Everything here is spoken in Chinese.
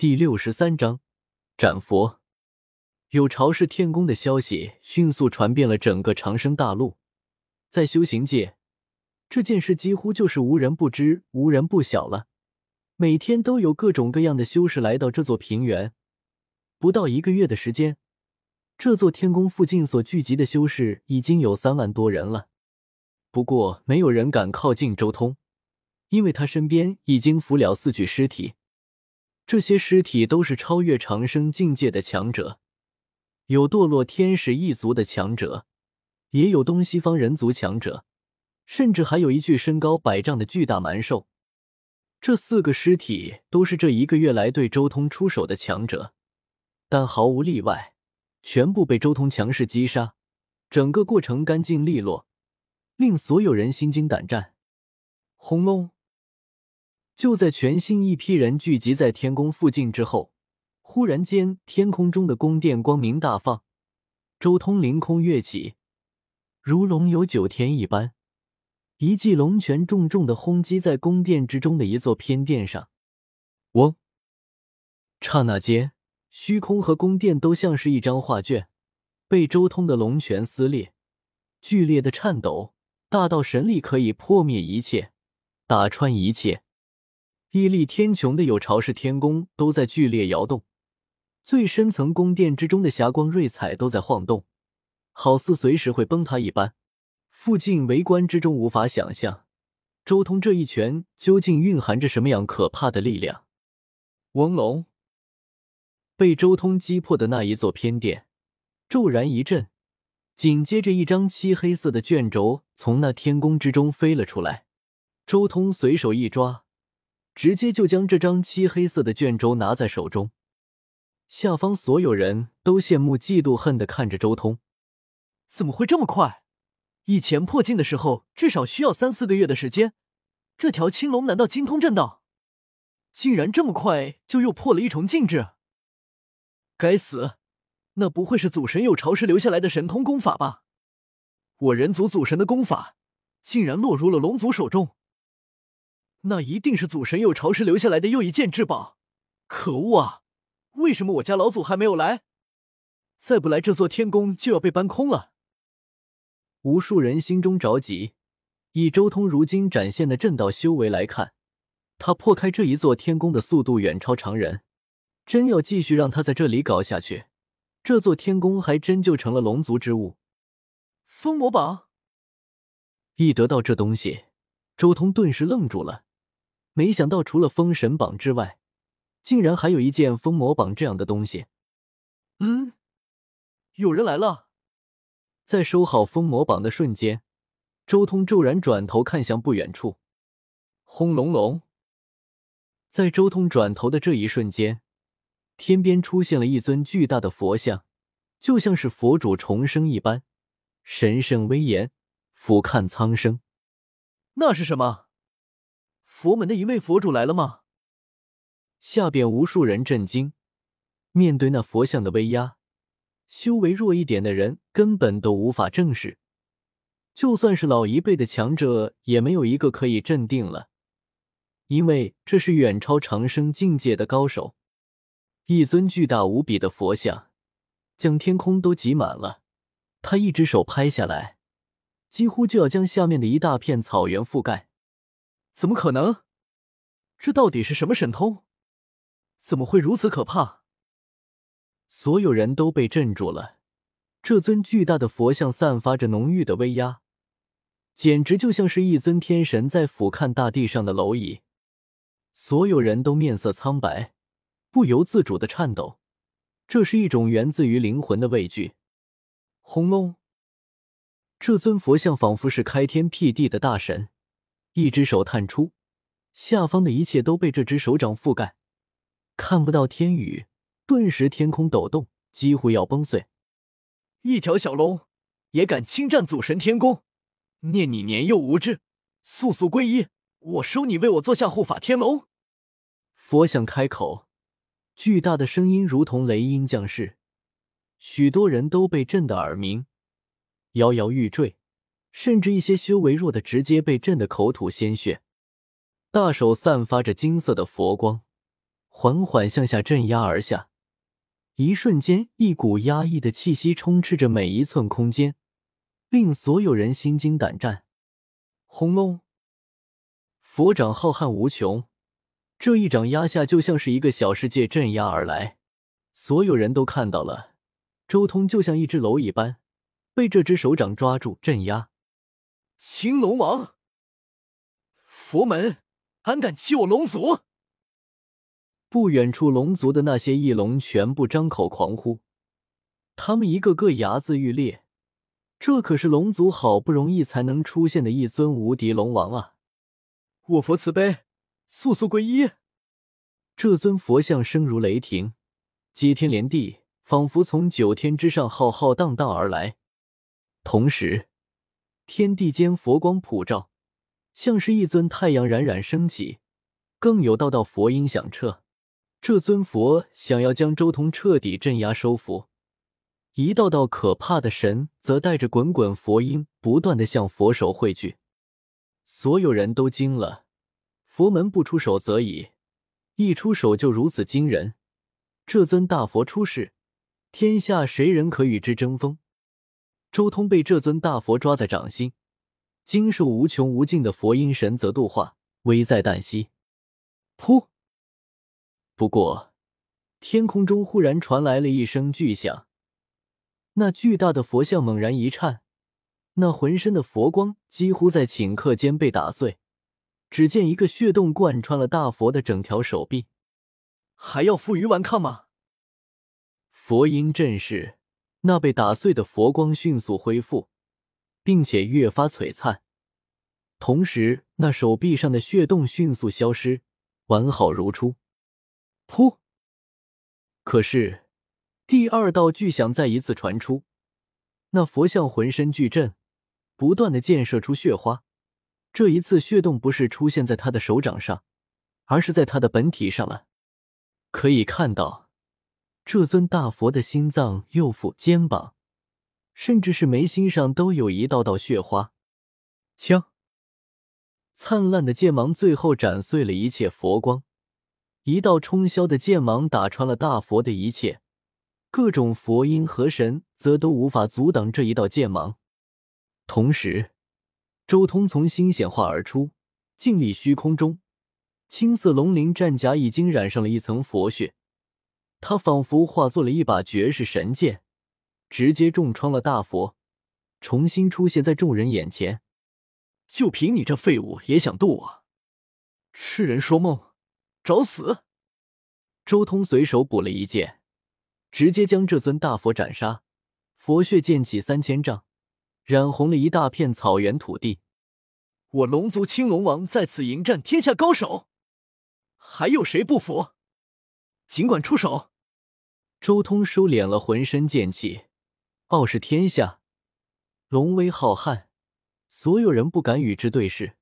第六十三章斩佛。有朝氏天宫的消息迅速传遍了整个长生大陆，在修行界，这件事几乎就是无人不知、无人不晓了。每天都有各种各样的修士来到这座平原，不到一个月的时间，这座天宫附近所聚集的修士已经有三万多人了。不过，没有人敢靠近周通，因为他身边已经浮了四具尸体，这些尸体都是超越长生境界的强者。有堕落天使一族的强者，也有东西方人族强者，甚至还有一具身高百丈的巨大蛮兽。这四个尸体都是这一个月来对周通出手的强者，但毫无例外，全部被周通强势击杀。整个过程干净利落，令所有人心惊胆战。轰隆！就在全新一批人聚集在天宫附近之后。忽然间，天空中的宫殿光明大放，周通凌空跃起，如龙游九天一般，一记龙拳重重的轰击在宫殿之中的一座偏殿上。嗡！刹那间，虚空和宫殿都像是一张画卷，被周通的龙拳撕裂，剧烈的颤抖，大到神力可以破灭一切，打穿一切。屹立天穹的有巢氏天宫都在剧烈摇动。最深层宫殿之中的霞光瑞彩都在晃动，好似随时会崩塌一般。附近围观之中无法想象，周通这一拳究竟蕴含着什么样可怕的力量。翁龙被周通击破的那一座偏殿骤然一震，紧接着一张漆黑色的卷轴从那天宫之中飞了出来。周通随手一抓，直接就将这张漆黑色的卷轴拿在手中。下方所有人都羡慕、嫉妒、恨的看着周通，怎么会这么快？以前破境的时候至少需要三四个月的时间，这条青龙难道精通正道？竟然这么快就又破了一重境制！该死，那不会是祖神有朝时留下来的神通功法吧？我人族祖神的功法竟然落入了龙族手中，那一定是祖神又朝时留下来的又一件至宝！可恶啊！为什么我家老祖还没有来？再不来，这座天宫就要被搬空了。无数人心中着急。以周通如今展现的正道修为来看，他破开这一座天宫的速度远超常人。真要继续让他在这里搞下去，这座天宫还真就成了龙族之物。封魔榜一得到这东西，周通顿时愣住了。没想到，除了封神榜之外，竟然还有一件封魔榜这样的东西，嗯，有人来了。在收好封魔榜的瞬间，周通骤然转头看向不远处，轰隆隆！在周通转头的这一瞬间，天边出现了一尊巨大的佛像，就像是佛主重生一般，神圣威严，俯瞰苍生。那是什么？佛门的一位佛主来了吗？下边无数人震惊，面对那佛像的威压，修为弱一点的人根本都无法正视。就算是老一辈的强者，也没有一个可以镇定了，因为这是远超长生境界的高手。一尊巨大无比的佛像，将天空都挤满了。他一只手拍下来，几乎就要将下面的一大片草原覆盖。怎么可能？这到底是什么神通？怎么会如此可怕？所有人都被镇住了。这尊巨大的佛像散发着浓郁的威压，简直就像是一尊天神在俯瞰大地上的蝼蚁。所有人都面色苍白，不由自主的颤抖。这是一种源自于灵魂的畏惧。轰隆！这尊佛像仿佛是开天辟地的大神，一只手探出，下方的一切都被这只手掌覆盖。看不到天宇，顿时天空抖动，几乎要崩碎。一条小龙也敢侵占祖神天宫，念你年幼无知，速速皈依，我收你为我做下护法天龙。佛像开口，巨大的声音如同雷音降世，许多人都被震得耳鸣，摇摇欲坠，甚至一些修为弱的直接被震得口吐鲜血。大手散发着金色的佛光。缓缓向下镇压而下。一瞬间，一股压抑的气息充斥着每一寸空间，令所有人心惊胆战。轰隆！佛掌浩瀚无穷，这一掌压下，就像是一个小世界镇压而来。所有人都看到了，周通就像一只蝼蚁般被这只手掌抓住镇压。青龙王，佛门，安敢欺我龙族？不远处，龙族的那些翼龙全部张口狂呼，他们一个个睚眦欲裂。这可是龙族好不容易才能出现的一尊无敌龙王啊！我佛慈悲，速速皈依！这尊佛像声如雷霆，接天连地，仿佛从九天之上浩浩荡荡而来。同时，天地间佛光普照，像是一尊太阳冉冉升起，更有道道佛音响彻。这尊佛想要将周通彻底镇压收服，一道道可怕的神则带着滚滚佛音，不断的向佛手汇聚。所有人都惊了，佛门不出手则已，一出手就如此惊人。这尊大佛出世，天下谁人可与之争锋？周通被这尊大佛抓在掌心，经受无穷无尽的佛音神则度化，危在旦夕。噗！不过，天空中忽然传来了一声巨响，那巨大的佛像猛然一颤，那浑身的佛光几乎在顷刻间被打碎。只见一个血洞贯穿了大佛的整条手臂，还要负隅顽抗吗？佛音震世，那被打碎的佛光迅速恢复，并且越发璀璨，同时那手臂上的血洞迅速消失，完好如初。噗！可是，第二道巨响再一次传出，那佛像浑身巨震，不断的溅射出血花。这一次血洞不是出现在他的手掌上，而是在他的本体上了。可以看到，这尊大佛的心脏、右腹、肩膀，甚至是眉心上都有一道道血花。枪！灿烂的剑芒最后斩碎了一切佛光。一道冲霄的剑芒打穿了大佛的一切，各种佛音和神则都无法阻挡这一道剑芒。同时，周通从心显化而出，静立虚空中，青色龙鳞战甲已经染上了一层佛血，他仿佛化作了一把绝世神剑，直接重创了大佛，重新出现在众人眼前。就凭你这废物也想渡我？痴人说梦！找死！周通随手补了一剑，直接将这尊大佛斩杀。佛血溅起三千丈，染红了一大片草原土地。我龙族青龙王在此迎战天下高手，还有谁不服？尽管出手！周通收敛了浑身剑气，傲视天下，龙威浩瀚，所有人不敢与之对视。